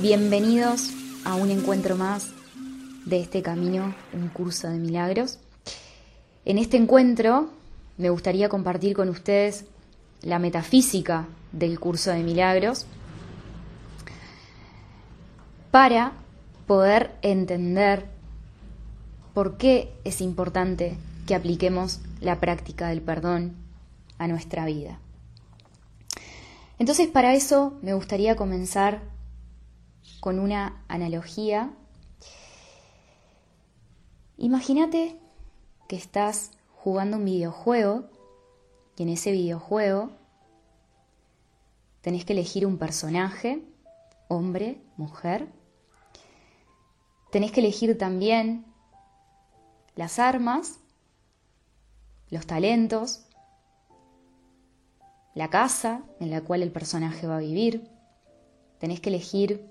Bienvenidos a un encuentro más de este camino, un curso de milagros. En este encuentro me gustaría compartir con ustedes la metafísica del curso de milagros para poder entender por qué es importante que apliquemos la práctica del perdón a nuestra vida. Entonces, para eso me gustaría comenzar con una analogía. Imagínate que estás jugando un videojuego y en ese videojuego tenés que elegir un personaje, hombre, mujer. Tenés que elegir también las armas, los talentos, la casa en la cual el personaje va a vivir. Tenés que elegir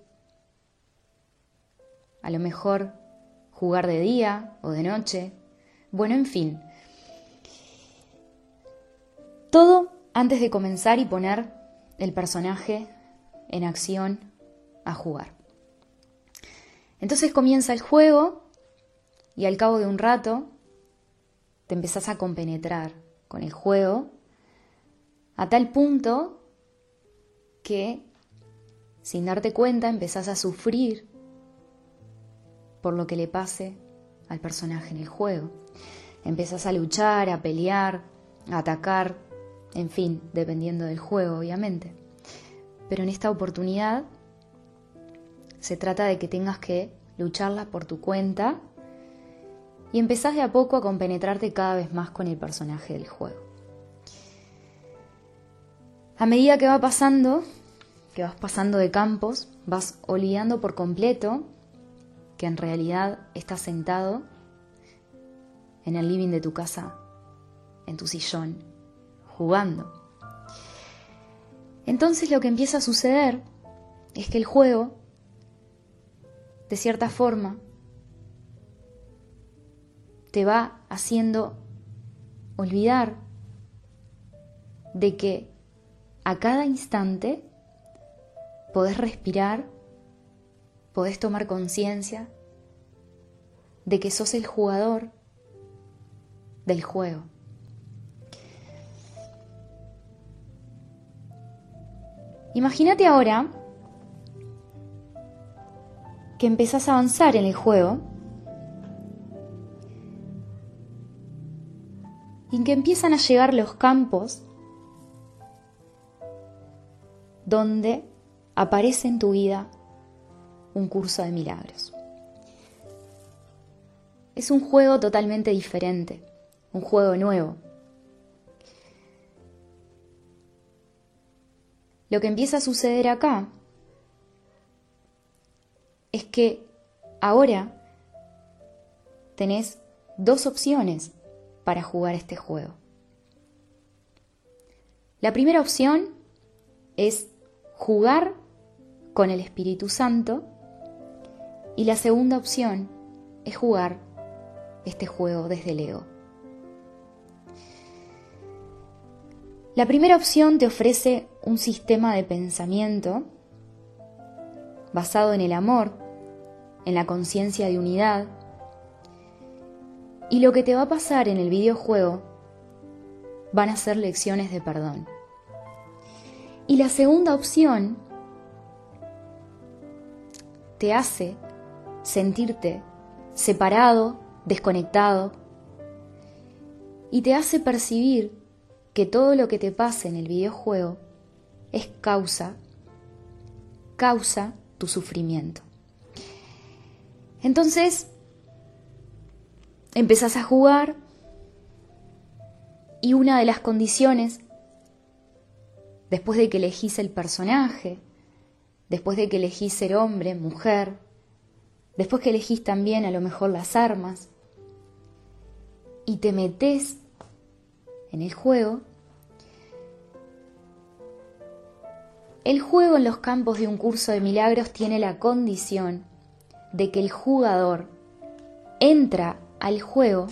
a lo mejor jugar de día o de noche. Bueno, en fin. Todo antes de comenzar y poner el personaje en acción a jugar. Entonces comienza el juego y al cabo de un rato te empezás a compenetrar con el juego a tal punto que sin darte cuenta empezás a sufrir por lo que le pase al personaje en el juego. Empezás a luchar, a pelear, a atacar, en fin, dependiendo del juego, obviamente. Pero en esta oportunidad se trata de que tengas que lucharla por tu cuenta y empezás de a poco a compenetrarte cada vez más con el personaje del juego. A medida que va pasando, que vas pasando de campos, vas olvidando por completo que en realidad estás sentado en el living de tu casa, en tu sillón, jugando. Entonces lo que empieza a suceder es que el juego, de cierta forma, te va haciendo olvidar de que a cada instante podés respirar podés tomar conciencia de que sos el jugador del juego. Imagínate ahora que empezás a avanzar en el juego y que empiezan a llegar los campos donde aparece en tu vida un curso de milagros. Es un juego totalmente diferente, un juego nuevo. Lo que empieza a suceder acá es que ahora tenés dos opciones para jugar este juego. La primera opción es jugar con el Espíritu Santo y la segunda opción es jugar este juego desde el ego. La primera opción te ofrece un sistema de pensamiento basado en el amor, en la conciencia de unidad, y lo que te va a pasar en el videojuego van a ser lecciones de perdón. Y la segunda opción te hace sentirte separado, desconectado, y te hace percibir que todo lo que te pasa en el videojuego es causa, causa tu sufrimiento. Entonces, empezás a jugar y una de las condiciones, después de que elegís el personaje, después de que elegís ser hombre, mujer, después que elegís también a lo mejor las armas y te metes en el juego, el juego en los campos de un curso de milagros tiene la condición de que el jugador entra al juego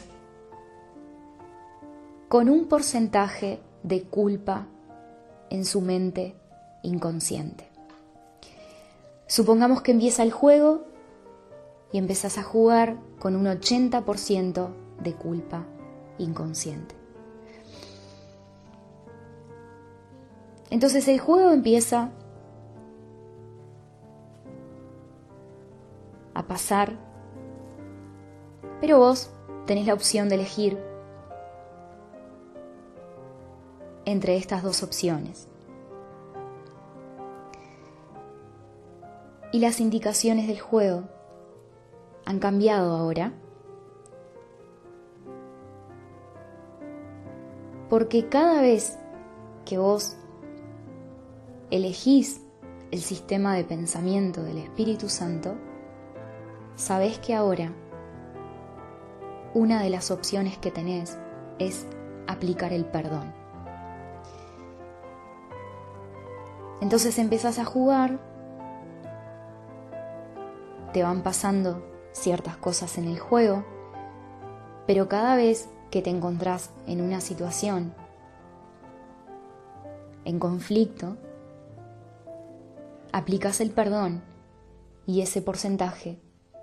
con un porcentaje de culpa en su mente inconsciente. Supongamos que empieza el juego y empezás a jugar con un 80% de culpa inconsciente. Entonces el juego empieza a pasar, pero vos tenés la opción de elegir entre estas dos opciones. Y las indicaciones del juego han cambiado ahora. Porque cada vez que vos elegís el sistema de pensamiento del Espíritu Santo, sabés que ahora una de las opciones que tenés es aplicar el perdón. Entonces empezás a jugar, te van pasando ciertas cosas en el juego, pero cada vez que te encontrás en una situación en conflicto, aplicas el perdón y ese porcentaje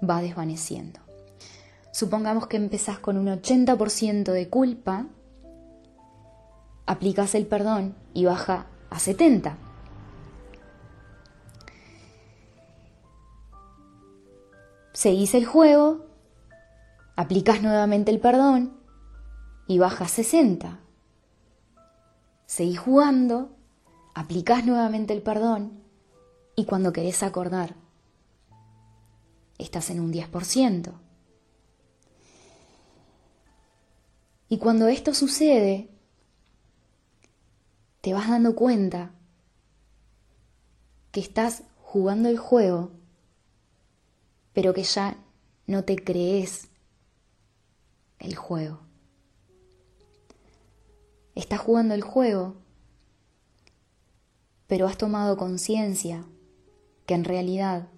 va desvaneciendo. Supongamos que empezás con un 80% de culpa, aplicas el perdón y baja a 70. Seguís el juego, aplicas nuevamente el perdón y baja a 60. Seguís jugando, aplicas nuevamente el perdón y cuando querés acordar, estás en un 10%. Y cuando esto sucede, te vas dando cuenta que estás jugando el juego, pero que ya no te crees el juego. Estás jugando el juego, pero has tomado conciencia que en realidad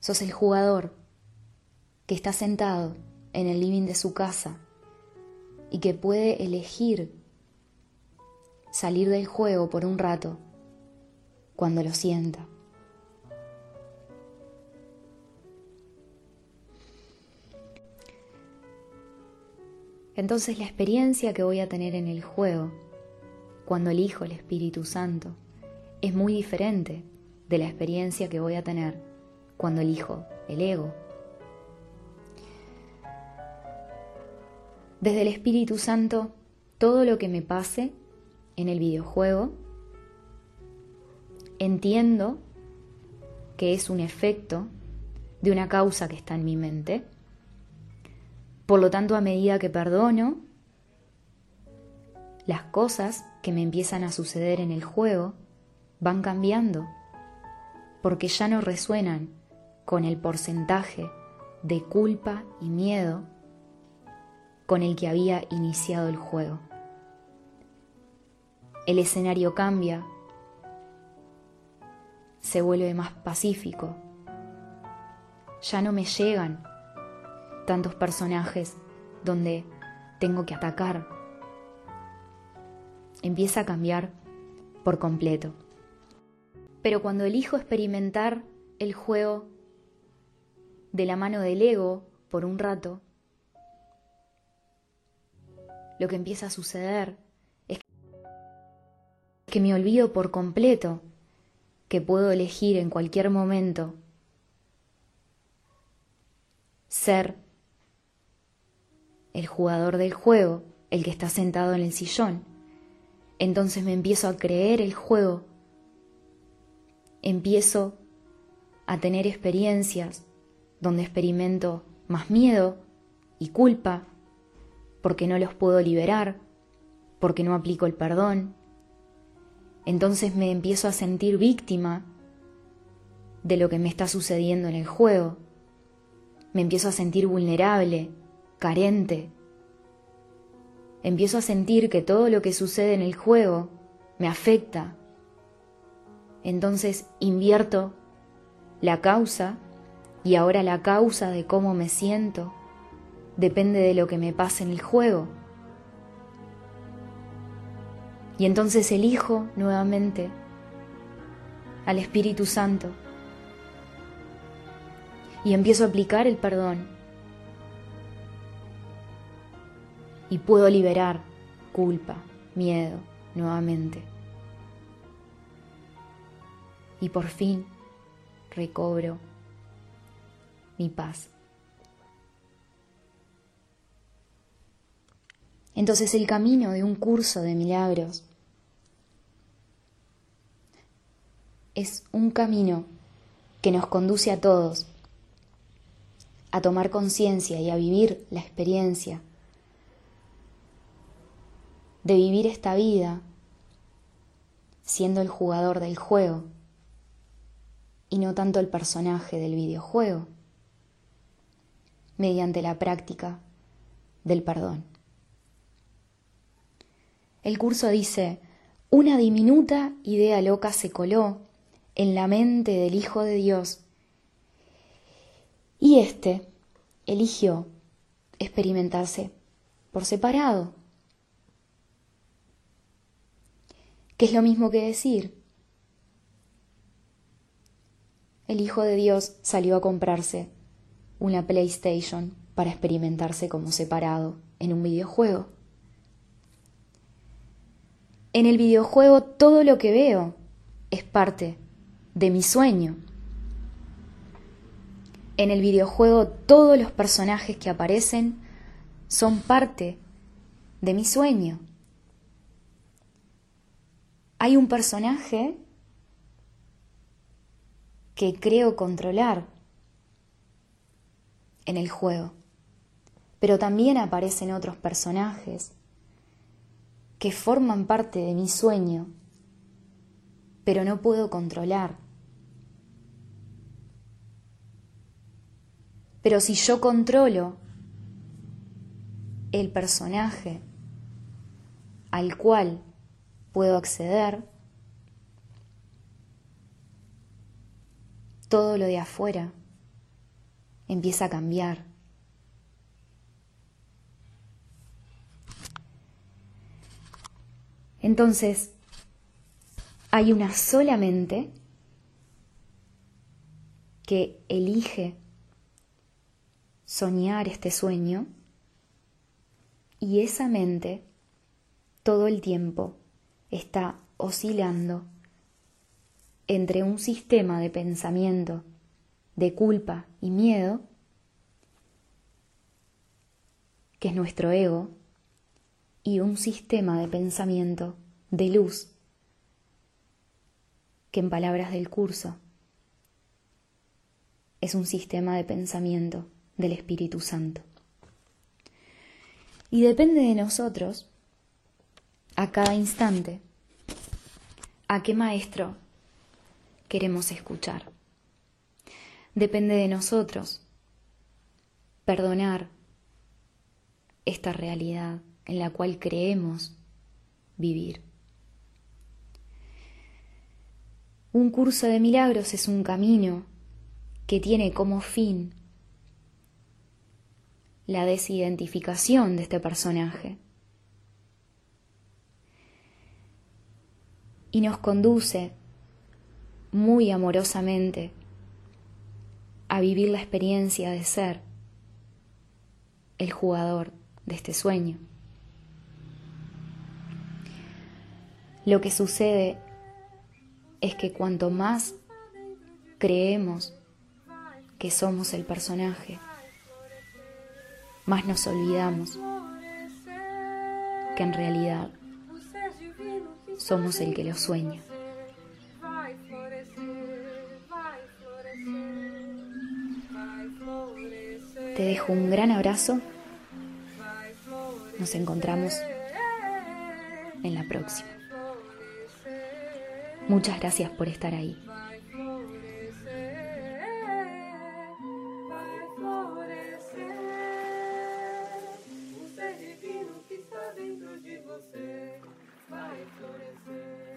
sos el jugador que está sentado en el living de su casa y que puede elegir salir del juego por un rato cuando lo sienta. Entonces la experiencia que voy a tener en el juego, cuando elijo el Espíritu Santo, es muy diferente de la experiencia que voy a tener cuando elijo el ego. Desde el Espíritu Santo, todo lo que me pase en el videojuego, entiendo que es un efecto de una causa que está en mi mente. Por lo tanto, a medida que perdono, las cosas que me empiezan a suceder en el juego van cambiando, porque ya no resuenan con el porcentaje de culpa y miedo con el que había iniciado el juego. El escenario cambia, se vuelve más pacífico, ya no me llegan tantos personajes donde tengo que atacar. Empieza a cambiar por completo. Pero cuando elijo experimentar el juego de la mano del ego por un rato, lo que empieza a suceder es que me olvido por completo que puedo elegir en cualquier momento ser el jugador del juego, el que está sentado en el sillón. Entonces me empiezo a creer el juego empiezo a tener experiencias donde experimento más miedo y culpa porque no los puedo liberar, porque no aplico el perdón. Entonces me empiezo a sentir víctima de lo que me está sucediendo en el juego. Me empiezo a sentir vulnerable, carente. Empiezo a sentir que todo lo que sucede en el juego me afecta, entonces invierto la causa y ahora la causa de cómo me siento depende de lo que me pase en el juego. Y entonces elijo nuevamente al Espíritu Santo y empiezo a aplicar el perdón. Y puedo liberar culpa, miedo nuevamente. Y por fin recobro mi paz. Entonces el camino de un curso de milagros es un camino que nos conduce a todos a tomar conciencia y a vivir la experiencia de vivir esta vida siendo el jugador del juego y no tanto el personaje del videojuego, mediante la práctica del perdón. El curso dice, una diminuta idea loca se coló en la mente del Hijo de Dios y éste eligió experimentarse por separado. ¿Qué es lo mismo que decir? El Hijo de Dios salió a comprarse una PlayStation para experimentarse como separado en un videojuego. En el videojuego todo lo que veo es parte de mi sueño. En el videojuego todos los personajes que aparecen son parte de mi sueño. Hay un personaje que creo controlar en el juego, pero también aparecen otros personajes que forman parte de mi sueño, pero no puedo controlar. Pero si yo controlo el personaje al cual puedo acceder, todo lo de afuera empieza a cambiar. Entonces, hay una sola mente que elige soñar este sueño y esa mente todo el tiempo está oscilando entre un sistema de pensamiento de culpa y miedo, que es nuestro ego, y un sistema de pensamiento de luz, que en palabras del curso es un sistema de pensamiento del Espíritu Santo. Y depende de nosotros, a cada instante, a qué maestro queremos escuchar. Depende de nosotros perdonar esta realidad en la cual creemos vivir. Un curso de milagros es un camino que tiene como fin la desidentificación de este personaje y nos conduce muy amorosamente a vivir la experiencia de ser el jugador de este sueño. Lo que sucede es que cuanto más creemos que somos el personaje, más nos olvidamos que en realidad somos el que lo sueña. Te dejo un gran abrazo. Nos encontramos en la próxima. Muchas gracias por estar ahí. floating through